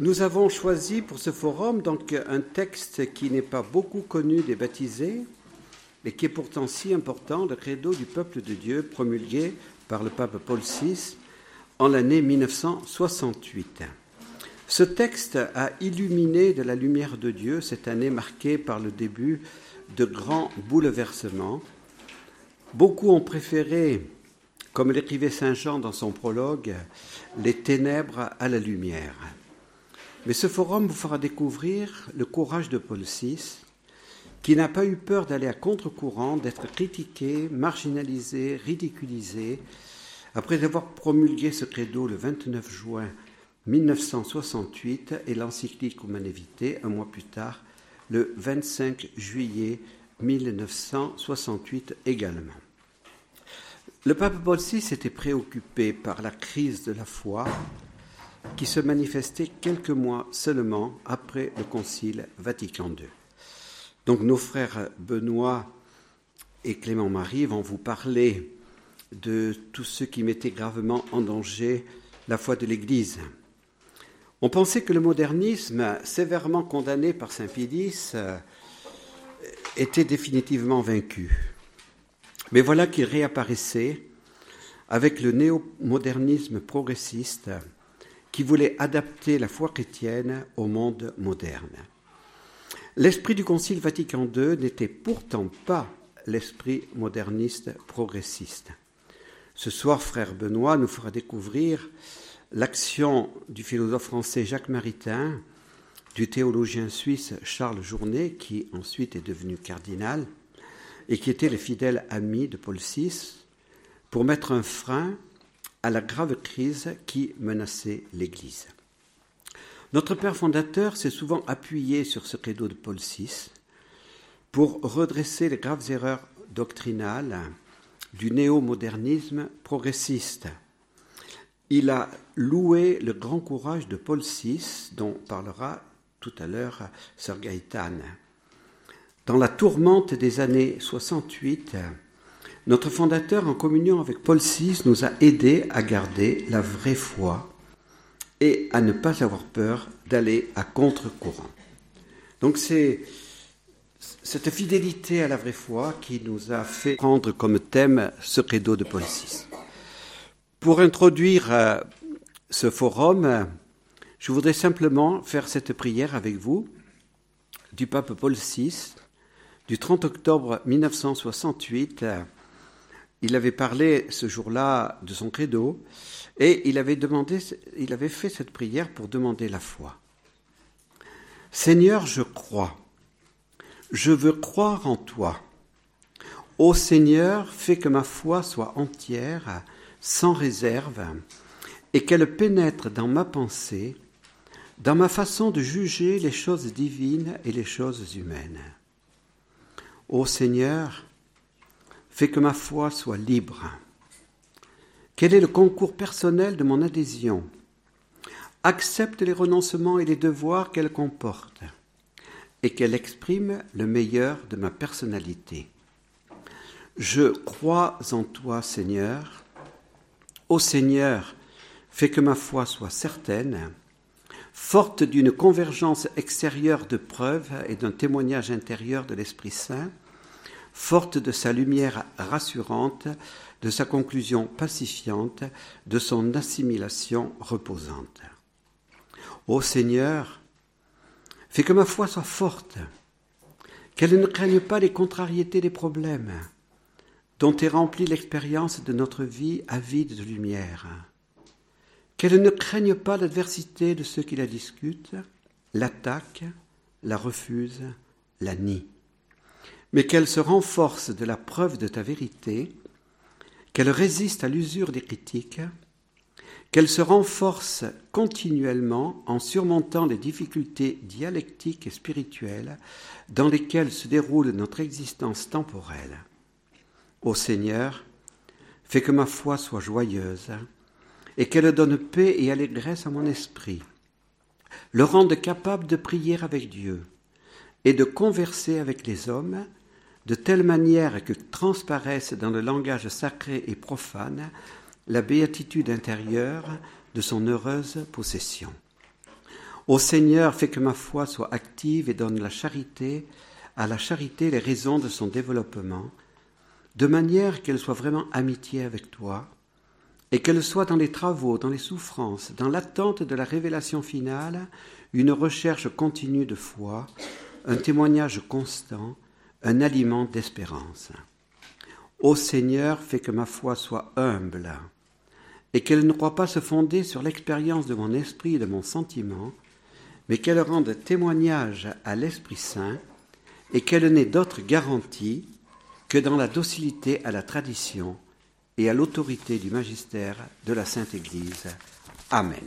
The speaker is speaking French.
Nous avons choisi pour ce forum donc un texte qui n'est pas beaucoup connu des baptisés, mais qui est pourtant si important, le credo du peuple de Dieu promulgué par le pape Paul VI en l'année 1968. Ce texte a illuminé de la lumière de Dieu cette année marquée par le début de grands bouleversements. Beaucoup ont préféré, comme l'écrivait Saint Jean dans son prologue, les ténèbres à la lumière. Mais ce forum vous fera découvrir le courage de Paul VI, qui n'a pas eu peur d'aller à contre-courant, d'être critiqué, marginalisé, ridiculisé, après avoir promulgué ce credo le 29 juin 1968 et l'encyclique Humane un mois plus tard, le 25 juillet 1968 également. Le pape Paul VI était préoccupé par la crise de la foi qui se manifestait quelques mois seulement après le Concile Vatican II. Donc nos frères Benoît et Clément Marie vont vous parler de tous ceux qui mettaient gravement en danger la foi de l'Église. On pensait que le modernisme, sévèrement condamné par Saint Pidis, était définitivement vaincu. Mais voilà qu'il réapparaissait avec le néo-modernisme progressiste qui voulait adapter la foi chrétienne au monde moderne. L'esprit du Concile Vatican II n'était pourtant pas l'esprit moderniste progressiste. Ce soir, frère Benoît nous fera découvrir l'action du philosophe français Jacques Maritain, du théologien suisse Charles Journet, qui ensuite est devenu cardinal, et qui était le fidèle ami de Paul VI, pour mettre un frein à la grave crise qui menaçait l'Église. Notre Père fondateur s'est souvent appuyé sur ce credo de Paul VI pour redresser les graves erreurs doctrinales du néo-modernisme progressiste. Il a loué le grand courage de Paul VI, dont parlera tout à l'heure Sir Gaëtan. Dans la tourmente des années 68, notre fondateur, en communion avec Paul VI, nous a aidés à garder la vraie foi et à ne pas avoir peur d'aller à contre-courant. Donc c'est cette fidélité à la vraie foi qui nous a fait prendre comme thème ce credo de Paul VI. Pour introduire euh, ce forum, je voudrais simplement faire cette prière avec vous du pape Paul VI du 30 octobre 1968 il avait parlé ce jour-là de son credo et il avait demandé, il avait fait cette prière pour demander la foi. Seigneur, je crois. Je veux croire en toi. Ô Seigneur, fais que ma foi soit entière, sans réserve, et qu'elle pénètre dans ma pensée, dans ma façon de juger les choses divines et les choses humaines. Ô Seigneur, Fais que ma foi soit libre. Quel est le concours personnel de mon adhésion? Accepte les renoncements et les devoirs qu'elle comporte et qu'elle exprime le meilleur de ma personnalité. Je crois en toi, Seigneur. Ô Seigneur, fais que ma foi soit certaine, forte d'une convergence extérieure de preuves et d'un témoignage intérieur de l'Esprit Saint, forte de sa lumière rassurante, de sa conclusion pacifiante, de son assimilation reposante. Ô Seigneur, fais que ma foi soit forte, qu'elle ne craigne pas les contrariétés des problèmes, dont est remplie l'expérience de notre vie avide de lumière, qu'elle ne craigne pas l'adversité de ceux qui la discutent, l'attaquent, la refusent, la nient mais qu'elle se renforce de la preuve de ta vérité, qu'elle résiste à l'usure des critiques, qu'elle se renforce continuellement en surmontant les difficultés dialectiques et spirituelles dans lesquelles se déroule notre existence temporelle. Ô Seigneur, fais que ma foi soit joyeuse et qu'elle donne paix et allégresse à mon esprit, le rende capable de prier avec Dieu et de converser avec les hommes de telle manière que transparaisse dans le langage sacré et profane la béatitude intérieure de son heureuse possession. Ô Seigneur, fais que ma foi soit active et donne la charité, à la charité les raisons de son développement, de manière qu'elle soit vraiment amitié avec toi, et qu'elle soit dans les travaux, dans les souffrances, dans l'attente de la révélation finale, une recherche continue de foi, un témoignage constant, un aliment d'espérance. Ô Seigneur, fais que ma foi soit humble, et qu'elle ne croit pas se fonder sur l'expérience de mon esprit et de mon sentiment, mais qu'elle rende témoignage à l'Esprit Saint, et qu'elle n'ait d'autre garantie que dans la docilité à la tradition et à l'autorité du magistère de la Sainte Église. Amen.